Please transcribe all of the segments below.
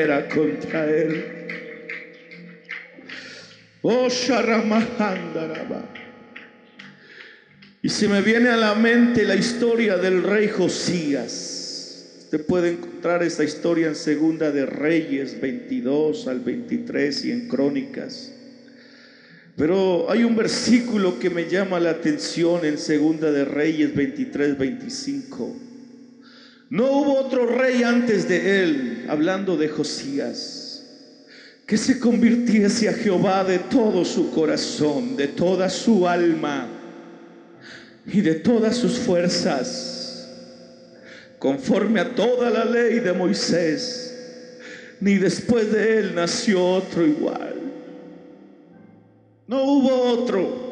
era contra él. Oh. Y se me viene a la mente la historia del rey Josías. Usted puede encontrar esta historia en Segunda de Reyes 22 al 23 y en Crónicas. Pero hay un versículo que me llama la atención en Segunda de Reyes 23, 25. No hubo otro rey antes de él, hablando de Josías, que se convirtiese a Jehová de todo su corazón, de toda su alma y de todas sus fuerzas, conforme a toda la ley de Moisés, ni después de él nació otro igual. No hubo otro.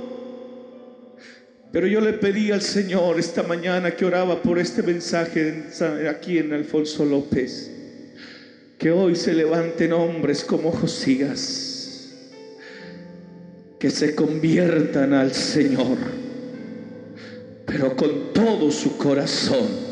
Pero yo le pedí al Señor esta mañana que oraba por este mensaje aquí en Alfonso López, que hoy se levanten hombres como Josías, que se conviertan al Señor, pero con todo su corazón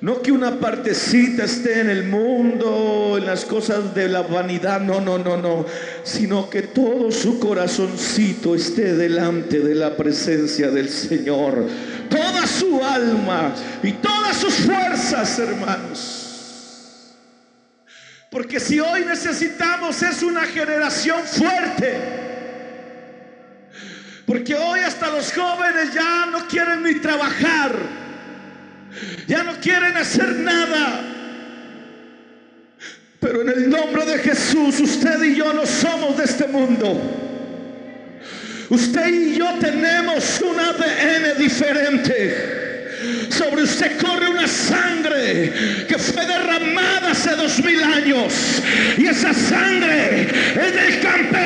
no que una partecita esté en el mundo, en las cosas de la vanidad, no, no, no, no, sino que todo su corazoncito esté delante de la presencia del Señor. Toda su alma y todas sus fuerzas, hermanos. Porque si hoy necesitamos es una generación fuerte. Porque hoy hasta los jóvenes ya no quieren ni trabajar ya no quieren hacer nada. Pero en el nombre de Jesús, usted y yo no somos de este mundo. Usted y yo tenemos un ADN diferente. Sobre usted corre una sangre que fue derramada hace dos mil años. Y esa sangre es del campeón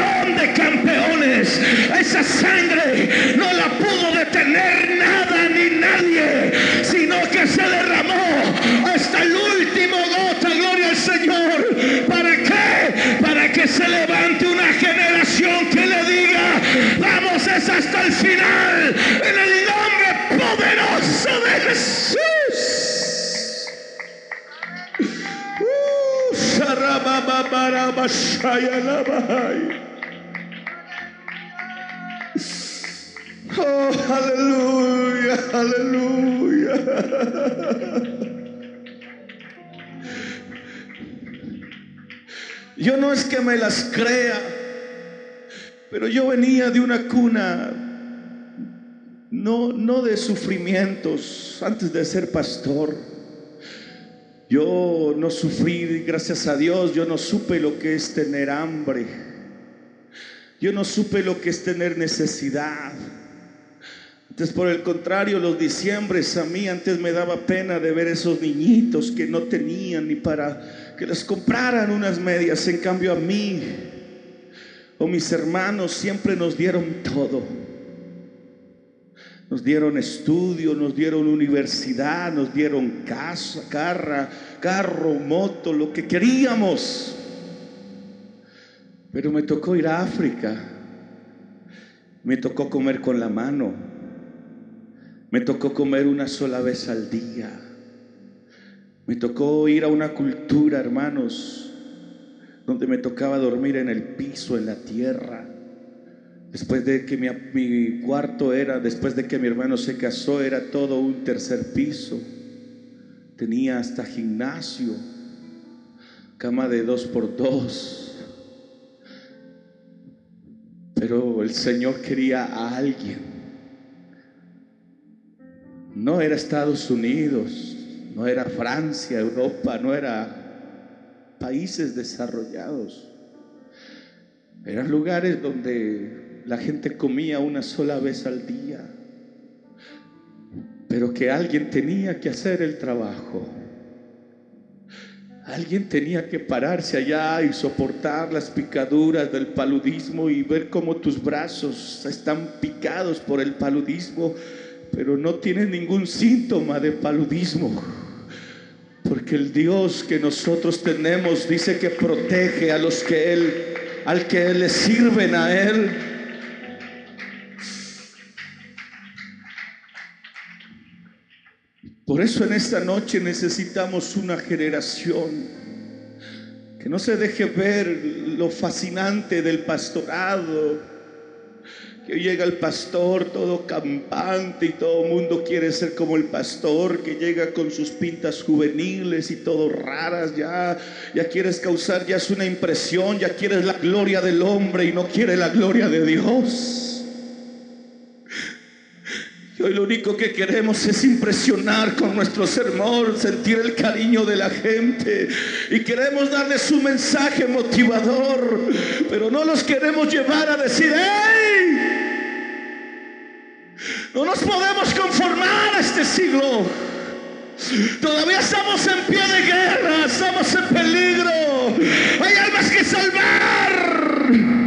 Oh, aleluya, aleluya. Yo no es que me las crea, pero yo venía de una cuna no, no de sufrimientos antes de ser pastor. Yo no sufrí, gracias a Dios, yo no supe lo que es tener hambre. Yo no supe lo que es tener necesidad. Entonces, por el contrario, los diciembres a mí antes me daba pena de ver esos niñitos que no tenían ni para que les compraran unas medias. En cambio, a mí o mis hermanos siempre nos dieron todo. Nos dieron estudio, nos dieron universidad, nos dieron casa, carro, moto, lo que queríamos. Pero me tocó ir a África. Me tocó comer con la mano. Me tocó comer una sola vez al día. Me tocó ir a una cultura, hermanos, donde me tocaba dormir en el piso, en la tierra. Después de que mi, cuarto era, después de que mi hermano se casó, era todo un tercer piso. Tenía hasta gimnasio, cama de dos por dos. Pero el Señor quería a alguien no era Estados Unidos, no era Francia, Europa, no era países desarrollados. Eran lugares donde la gente comía una sola vez al día, pero que alguien tenía que hacer el trabajo. Alguien tenía que pararse allá y soportar las picaduras del paludismo y ver cómo tus brazos están picados por el paludismo pero no tiene ningún síntoma de paludismo. Porque el Dios que nosotros tenemos dice que protege a los que Él, al que le sirven a Él. Por eso en esta noche necesitamos una generación Que no se deje ver lo fascinante del pastorado que llega el pastor todo campante y todo mundo quiere ser como el pastor, que llega con sus pintas juveniles y todo raras, ya, ya quieres causar, ya es una impresión, ya quieres la gloria del hombre y no quiere la gloria de Dios. Lo único que queremos es impresionar con nuestro sermón, sentir el cariño de la gente. Y queremos darles su mensaje motivador. Pero no los queremos llevar a decir, ¡Ey! No nos podemos conformar a este siglo. Todavía estamos en pie de guerra, estamos en peligro. Hay almas que salvar.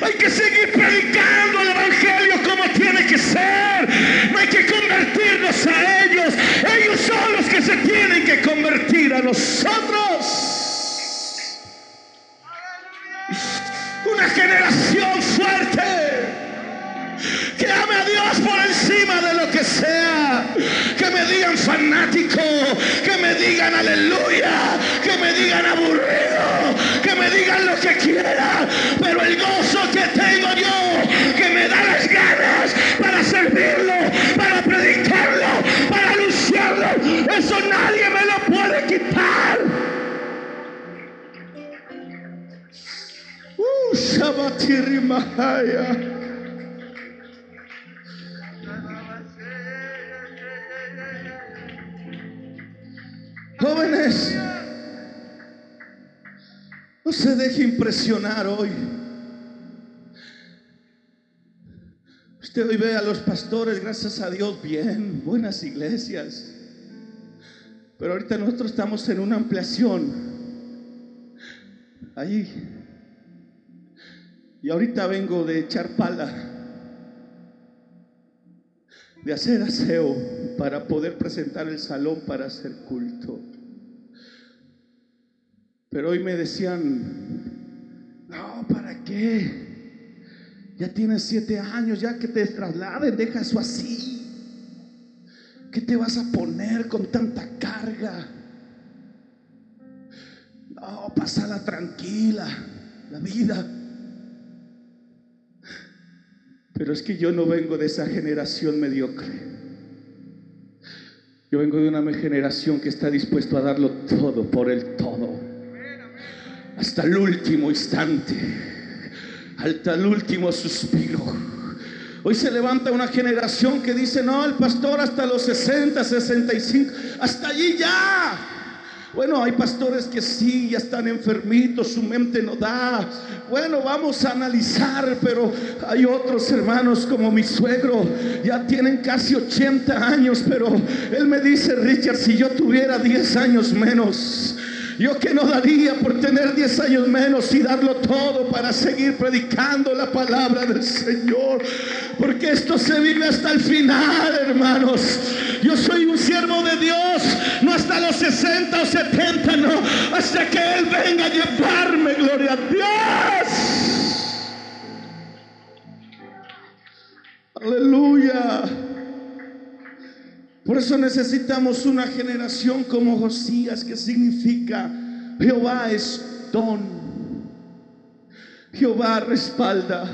Hay que seguir predicando el Evangelio como tiene que ser. No hay que convertirnos a ellos. Ellos son los que se tienen que convertir a nosotros. Una generación fuerte que ame a Dios por encima de lo que sea. Que me digan fanático, que me digan aleluya, que me digan aburrido, que me digan lo que quieran. Pero el gozo que tengo yo, que me da las ganas para servirlo, para predicarlo, para anunciarlo, eso nadie me lo puede quitar. Uh. Jóvenes, no se deje impresionar hoy. Usted hoy ve a los pastores, gracias a Dios, bien, buenas iglesias. Pero ahorita nosotros estamos en una ampliación. Allí. Y ahorita vengo de echar pala, de hacer aseo para poder presentar el salón para hacer culto. Pero hoy me decían, no, ¿para qué? Ya tienes siete años, ya que te trasladen, deja eso así. ¿Qué te vas a poner con tanta carga? No, pasala tranquila, la vida. Pero es que yo no vengo de esa generación mediocre. Yo vengo de una generación que está dispuesto a darlo todo por el todo hasta el último instante, hasta el último suspiro. Hoy se levanta una generación que dice, no, el pastor hasta los 60, 65, hasta allí ya. Bueno, hay pastores que sí, ya están enfermitos, su mente no da. Bueno, vamos a analizar, pero hay otros hermanos como mi suegro, ya tienen casi 80 años, pero él me dice, Richard, si yo tuviera 10 años menos, yo que no daría por tener 10 años menos y darlo todo para seguir predicando la palabra del Señor. Porque esto se vive hasta el final, hermanos. Yo soy un siervo de Dios, no hasta los 60 o 70, no. Hasta que Él venga a llevarme, gloria a Dios. Aleluya. Por eso necesitamos una generación como Josías, que significa Jehová es don. Jehová respalda.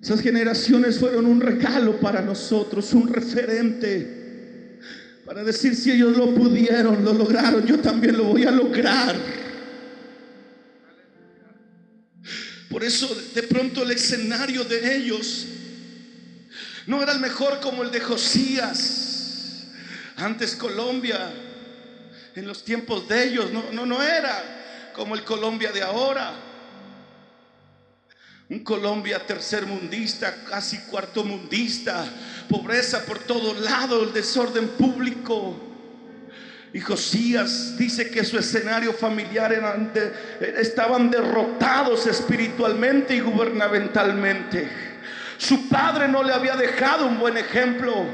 Esas generaciones fueron un regalo para nosotros, un referente. Para decir si ellos lo pudieron, lo lograron, yo también lo voy a lograr. Por eso de pronto el escenario de ellos no era el mejor como el de Josías. Antes Colombia, en los tiempos de ellos, no, no, no era como el Colombia de ahora. Un Colombia tercermundista, casi cuarto mundista, pobreza por todos lados, el desorden público. Y Josías dice que su escenario familiar estaban derrotados espiritualmente y gubernamentalmente. Su padre no le había dejado un buen ejemplo.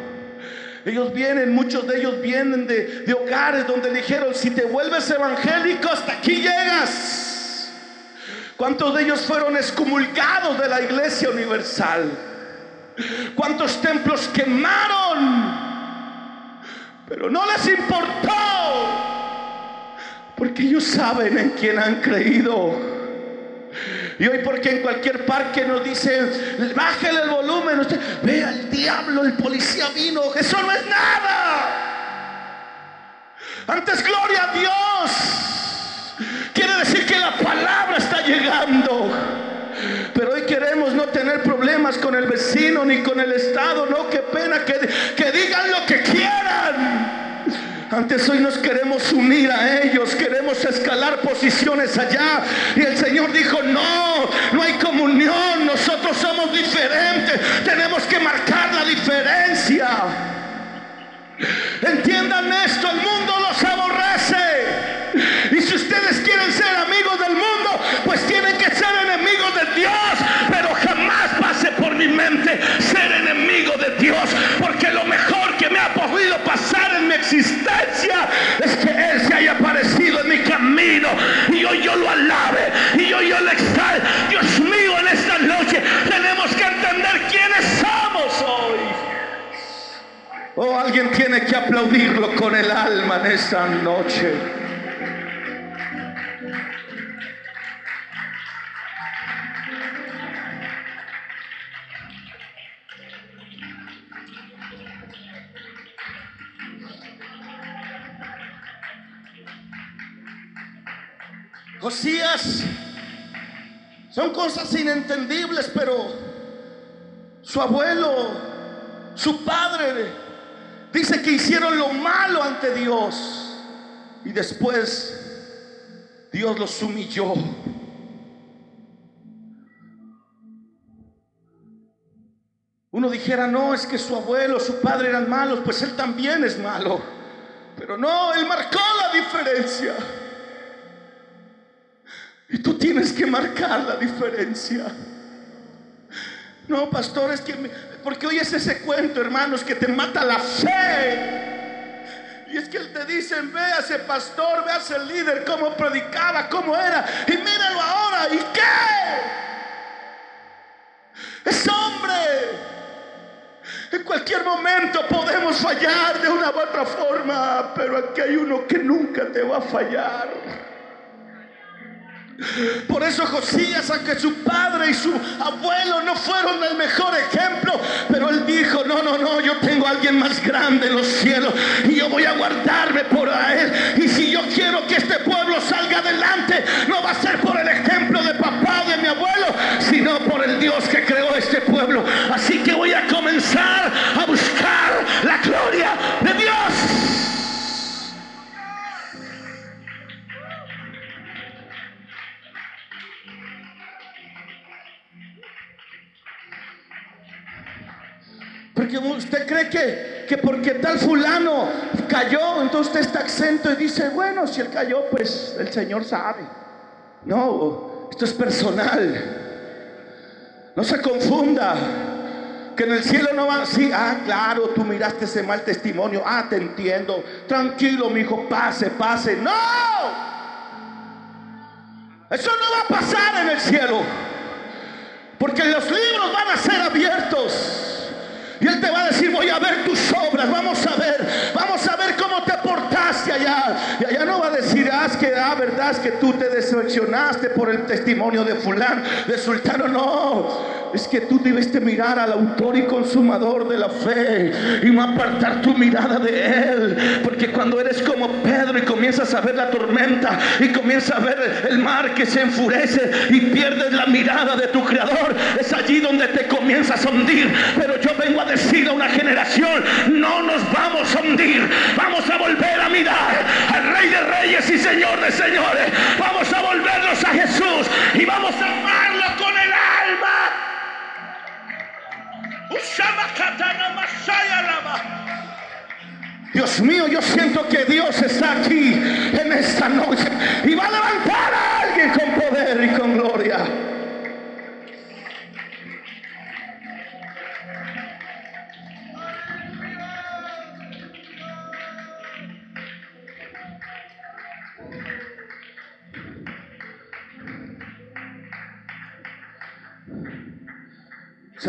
Ellos vienen, muchos de ellos vienen de, hogares donde dijeron, si te vuelves evangélico, hasta aquí llegas. ¿Cuántos de ellos fueron excomulgados de la iglesia universal? ¿Cuántos templos quemaron? Pero no les importó Porque ellos saben en quién han creído. Y hoy porque en cualquier parque nos dicen, bájale el volumen, usted ve al diablo, el policía vino, eso no es nada. Antes gloria a Dios. Quiere decir que la palabra está llegando. Pero hoy queremos no tener problemas con el vecino ni con el Estado. No, qué pena que, que digan lo que quieran. Antes hoy nos queremos unir a ellos, queremos escalar posiciones allá. Y el Señor dijo, no, no hay comunión, nosotros somos diferentes, tenemos que marcar la diferencia. Entiendan esto, el mundo los aborrece. Y si ustedes quieren ser amigos del mundo, pues tienen que ser enemigos de Dios. Pero jamás pase por mi mente ser enemigo de Dios, porque lo mejor ha podido pasar en mi existencia es que Él se haya aparecido en mi camino y hoy yo lo alabe y hoy yo le exalte. Dios mío, en esta noche tenemos que entender quiénes somos hoy. Oh, alguien tiene que aplaudirlo con el alma en esta noche. Son cosas inentendibles, pero su abuelo, su padre, dice que hicieron lo malo ante Dios y después Dios los humilló. Uno dijera, no, es que su abuelo, su padre eran malos, pues él también es malo. Pero no, él marcó la diferencia. Y tú tienes que marcar la diferencia. No, pastor, es que... porque hoy es ese cuento, hermanos, que te mata la fe. Y es que te dicen, véase pastor, véase el líder, cómo predicaba, cómo era. Y míralo ahora, ¿y qué? Es hombre. En cualquier momento podemos fallar de una u otra forma, pero aquí hay uno que nunca te va a fallar. Por eso Josías, aunque su padre y su abuelo no fueron el mejor ejemplo, pero él dijo, no, no, no, yo tengo a alguien más grande en los cielos y yo voy a guardarme por él. Y si yo quiero que este pueblo salga adelante, no va a ser por el ejemplo de papá de mi abuelo, sino por el Dios que creó este pueblo. Así que voy a comenzar a buscar la gloria Porque usted cree que, que porque tal fulano cayó, entonces usted está exento y dice, bueno, si él cayó, pues el Señor sabe. No, esto es personal. No se confunda. Que en el cielo no va así. Ah, claro, tú miraste ese mal testimonio. Ah, te entiendo. Tranquilo, mi hijo, pase, pase. No. Eso no va a pasar en el cielo. Porque los libros van a ser abiertos. Y Él te va a decir, voy a ver tus obras, vamos a ver, vamos a ver cómo te que, ah, verdad es que tú te decepcionaste por el testimonio de fulano, de sultano. No, es que tú debiste mirar al autor y consumador de la fe y no apartar tu mirada de Él. Porque cuando eres como Pedro y comienzas a ver la tormenta y comienzas a ver el mar que se enfurece y pierdes la mirada de tu creador, es allí donde te comienzas a hundir. Pero yo vengo a decir a una generación, no nos vamos a hundir, vamos a volver a mirar al Rey de Reyes y Señor Señores. Vamos a volvernos a Jesús y vamos a amarlo con el alma. Dios mío, yo siento que Dios está aquí en esta noche y va a levantar a alguien con poder y con gloria.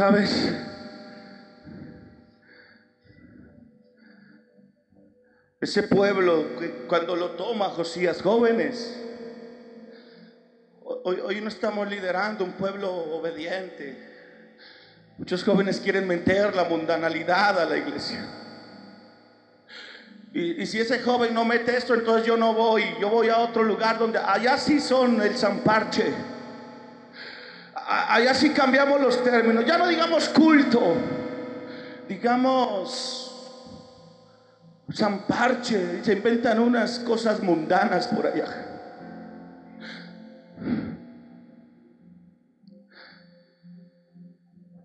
¿Sabes? Ese pueblo, cuando lo toma Josías, jóvenes, hoy, hoy no estamos liderando un pueblo obediente. Muchos jóvenes quieren meter la mundanalidad a la iglesia. Y, y, si ese joven no mete esto, entonces yo no voy. Yo voy a otro lugar donde allá sí son el zamparche. Allá sí cambiamos los términos. Ya no digamos culto, digamos zamparche. Se inventan unas cosas mundanas por allá.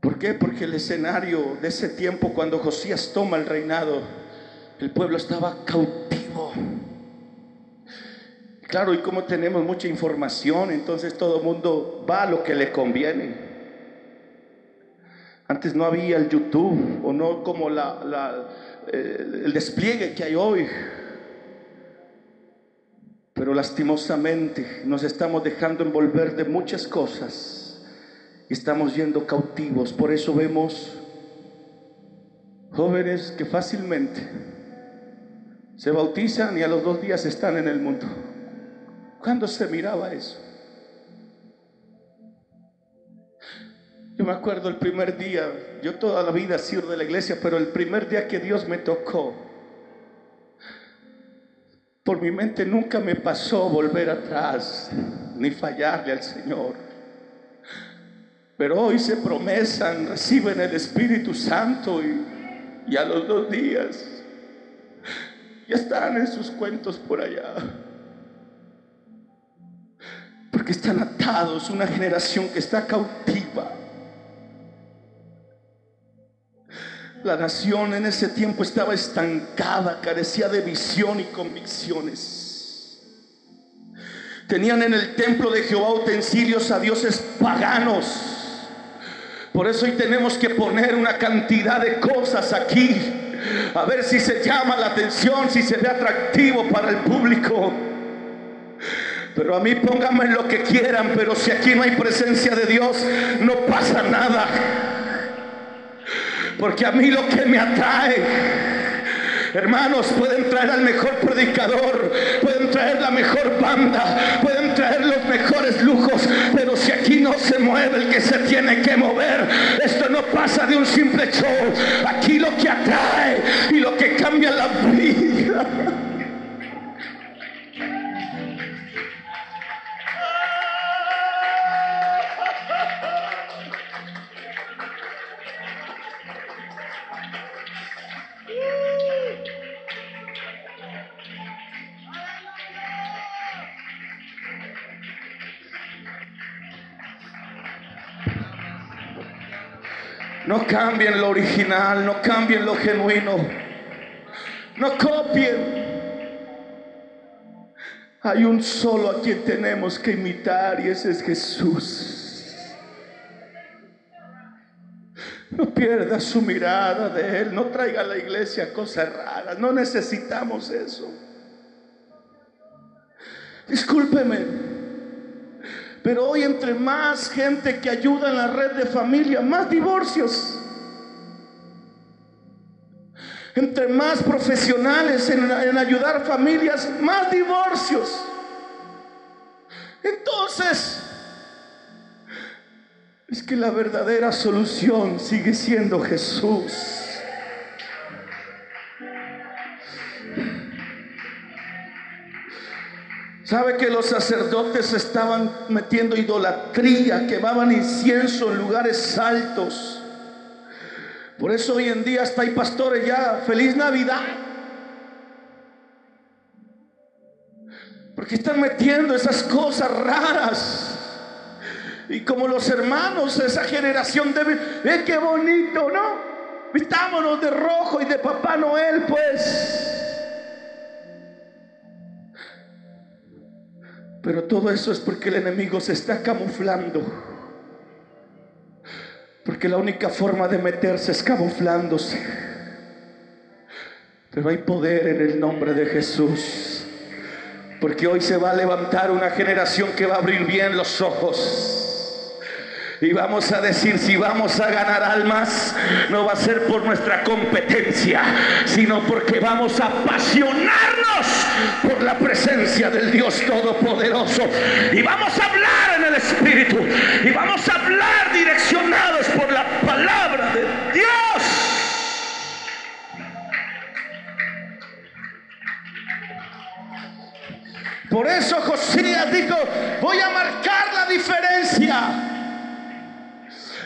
¿Por qué? Porque el escenario de ese tiempo, cuando Josías toma el reinado, el pueblo estaba cautivo. Claro, y como tenemos mucha información, entonces todo el mundo va a lo que le conviene. Antes no había el YouTube o no como la, el despliegue que hay hoy. Pero lastimosamente nos estamos dejando envolver de muchas cosas y estamos yendo cautivos. Por eso vemos jóvenes que fácilmente se bautizan y a los dos días están en el mundo. ¿Cuándo se miraba eso? Yo me acuerdo el primer día, yo toda la vida he de la iglesia, pero el primer día que Dios me tocó, por mi mente nunca me pasó volver atrás ni fallarle al Señor. Pero hoy se promesan, reciben el Espíritu Santo y, y a los dos días ya están en sus cuentos por allá porque están atados, una generación que está cautiva. La nación en ese tiempo estaba estancada, carecía de visión y convicciones. Tenían en el templo de Jehová utensilios a dioses paganos. Por eso hoy tenemos que poner una cantidad de cosas aquí. A ver si se llama la atención, si se ve atractivo para el público. Pero a mí pónganme lo que quieran, pero si aquí no hay presencia de Dios, no pasa nada. Porque a mí lo que me atrae, hermanos, pueden traer al mejor predicador, pueden traer la mejor banda, pueden traer los mejores lujos, pero si aquí no se mueve el que se tiene que mover, esto no pasa de un simple show. Aquí lo que atrae y lo que cambia la vida. No cambien lo original, no cambien lo genuino. No copien. Hay un solo a quien tenemos que imitar y ese es Jesús. No pierda su mirada de Él, no traiga a la iglesia cosas raras, no necesitamos eso. Discúlpeme. Pero hoy entre más gente que ayuda en la red de familia, más divorcios. Entre más profesionales en, en ayudar familias, más divorcios. Entonces, es que la verdadera solución sigue siendo Jesús. ¿Sabe que los sacerdotes estaban metiendo idolatría, quemaban incienso en lugares altos? Por eso hoy en día hasta hay pastores ya, feliz Navidad. Porque están metiendo esas cosas raras. Y como los hermanos, esa generación debe, ¡eh, qué bonito, ¿no? Vistámonos de rojo y de Papá Noel, pues. Pero todo eso es porque el enemigo se está camuflando. Porque la única forma de meterse es camuflándose. Pero hay poder en el nombre de Jesús. Porque hoy se va a levantar una generación que va a abrir bien los ojos. Y vamos a decir, si vamos a ganar almas, no va a ser por nuestra competencia, sino porque vamos a apasionarnos por la presencia del Dios Todopoderoso. Y vamos a hablar en el Espíritu. Y vamos a hablar direccionados por la palabra de Dios. Por eso Josías dijo, voy a marcar la diferencia.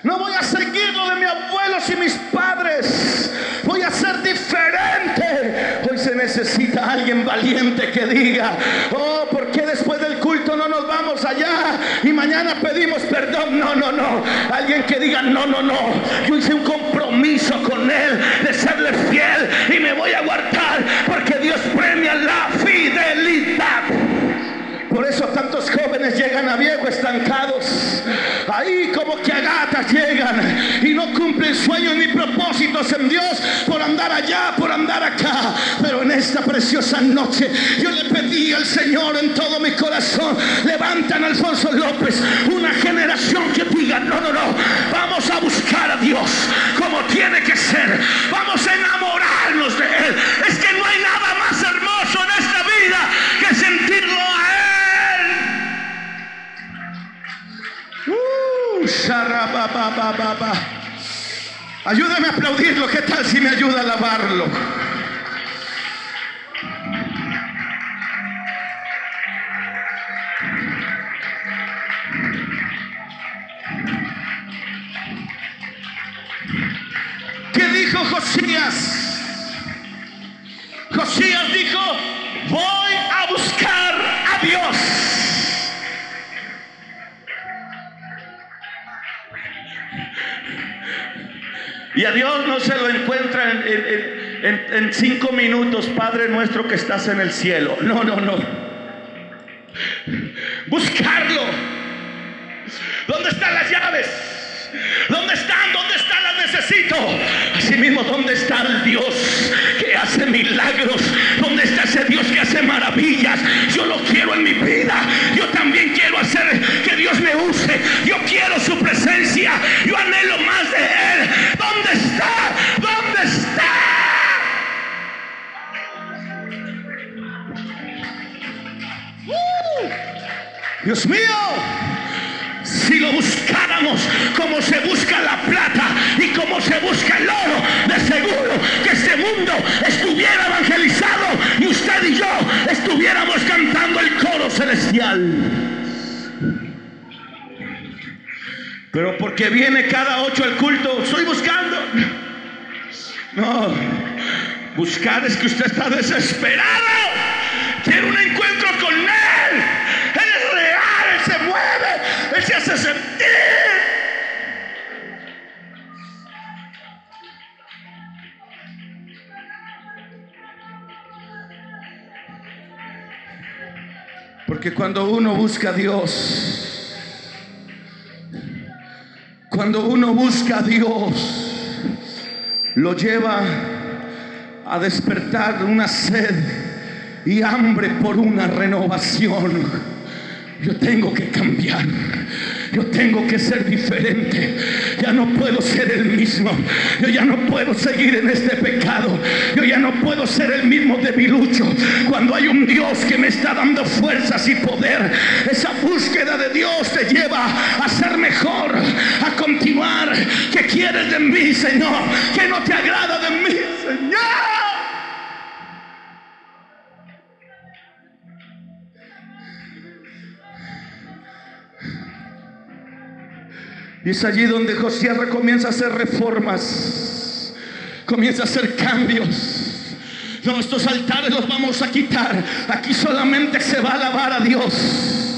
No voy a seguir lo de mis abuelos y mis padres. Voy a ser diferente. Hoy se necesita alguien valiente que diga, oh, ¿por qué después del culto no nos vamos allá y mañana pedimos perdón? No, no, no. Alguien que diga, no, no, no. Yo hice un compromiso con Él de serle fiel y me voy a guardar porque Dios premia la fidelidad. Por eso tantos jóvenes llegan a viejo estancados. Ahí como que agatas llegan y no cumplen sueños ni propósitos en Dios por andar allá, por andar acá. Pero en esta preciosa noche yo le pedí al Señor en todo mi corazón, levantan a Alfonso López una generación que diga, no, no, no, vamos a buscar a Dios como tiene que ser. Vamos a enamorarnos de Él. Es que no hay nada Ayúdame a aplaudirlo. ¿Qué tal si me ayuda a alabarlo? En, cinco minutos, Padre nuestro que estás en el cielo. No, no, no. Buscarlo. ¿Dónde están las llaves? ¿Dónde están? ¿Dónde están? Las necesito. Asimismo, ¿dónde está el Dios que hace milagros? ¿Dónde está ese Dios que hace maravillas? Yo lo quiero en mi vida. Yo también quiero hacer que Dios me use. Yo quiero su presencia. Yo anhelo más Dios mío, si lo buscáramos como se busca la plata y como se busca el oro, de seguro que este mundo estuviera evangelizado y usted y yo estuviéramos cantando el coro celestial. Pero porque viene cada ocho al culto, estoy buscando. No, buscar es que usted está desesperado. Porque cuando uno busca a Dios, cuando uno busca a Dios, lo lleva a despertar una sed y hambre por una renovación. Yo tengo que cambiar. Yo tengo que ser diferente. Ya no puedo ser el mismo. Yo ya no puedo seguir en este pecado. Yo ya no puedo ser el mismo debilucho. Cuando hay un Dios que me está dando fuerzas y poder, esa búsqueda de Dios te lleva a ser mejor, a continuar. ¿Qué quieres de mí, Señor? ¿Qué no te agrada de mí, Señor? Y es allí donde José comienza a hacer reformas, comienza a hacer cambios. No, estos altares los vamos a quitar. Aquí solamente se va a alabar a Dios.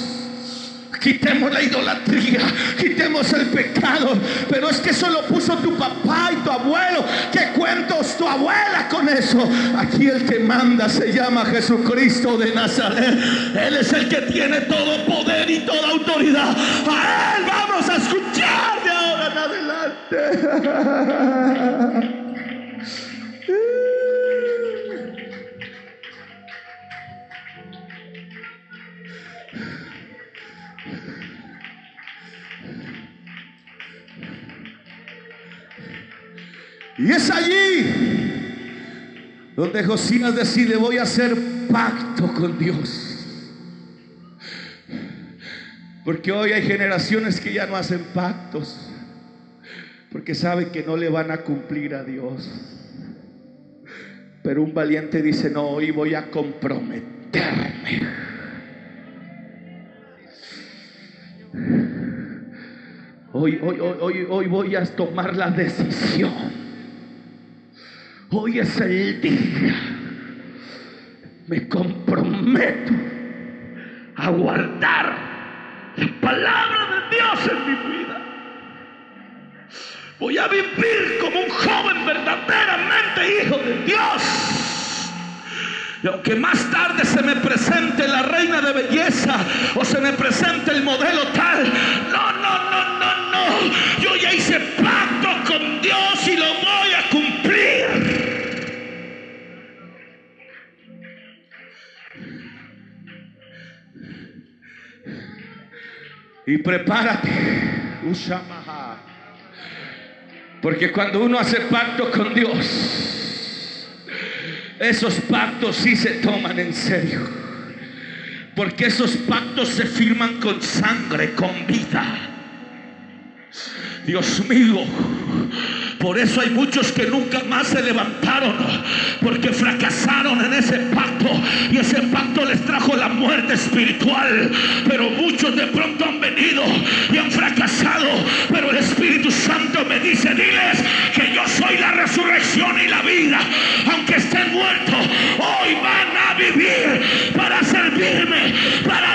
Quitemos la idolatría, quitemos el pecado. Pero es que eso lo puso tu papá y tu abuelo. ¿Qué cuentos tu abuela con eso? Aquí el que manda se llama Jesucristo de Nazaret. Él es el que tiene todo poder y toda autoridad. A Él vamos a escuchar de ahora en adelante. Y es allí donde Josías decide, voy a hacer pacto con Dios. Porque hoy hay generaciones que ya no hacen pactos, porque saben que no le van a cumplir a Dios. Pero un valiente dice, no, hoy voy a comprometerme. Hoy, hoy, hoy, hoy, voy a tomar la decisión. Hoy es el día. Me comprometo a guardar la palabra de Dios en mi vida. Voy a vivir como un joven verdaderamente hijo de Dios. Y aunque más tarde se me presente la reina de belleza o se me presente el modelo tal, no, no, no, no, no. Yo ya hice pacto con Dios y lo voy a Y prepárate. Porque cuando uno hace pacto con Dios, esos pactos sí se toman en serio. Porque esos pactos se firman con sangre, con vida. Dios mío, por eso hay muchos que nunca más se levantaron porque fracasaron en ese pacto y ese pacto les trajo la muerte espiritual. Pero muchos de pronto han venido y han fracasado, pero el Espíritu Santo me dice, diles que yo soy la resurrección y la vida. Aunque estén muertos, hoy van a vivir para servirme, para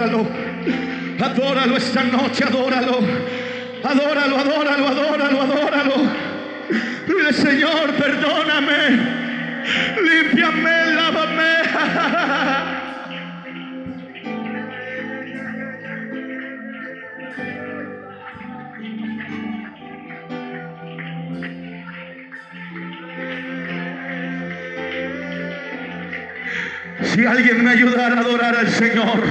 adóralo, adóralo. Esta noche, adóralo. Adóralo, adóralo, adóralo, adóralo. Señor, perdóname. Límpiame, Si alguien me ayudara a adorar al Señor,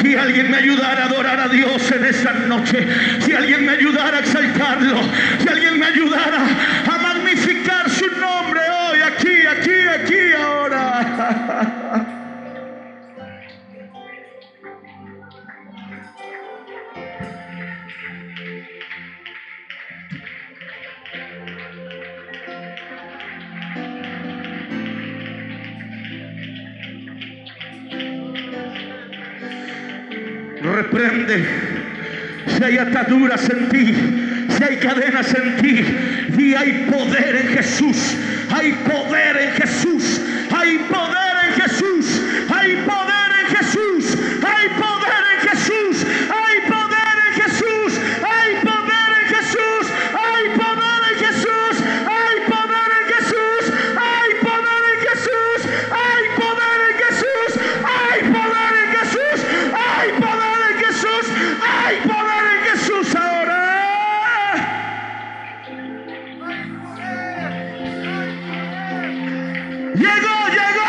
si alguien me ayudara a adorar a Dios en esta noche, si alguien me ayudara a exaltarlo, si alguien me ayudara reprende. Si hay ataduras en ti, si hay cadenas en ti, y hay poder en Jesús, hay poder en Jesús, hay poder Llegó, llegó,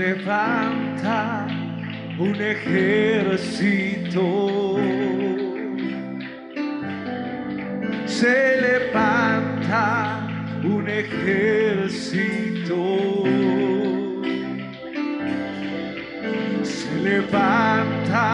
levanta un ejército. Se levanta un ejército.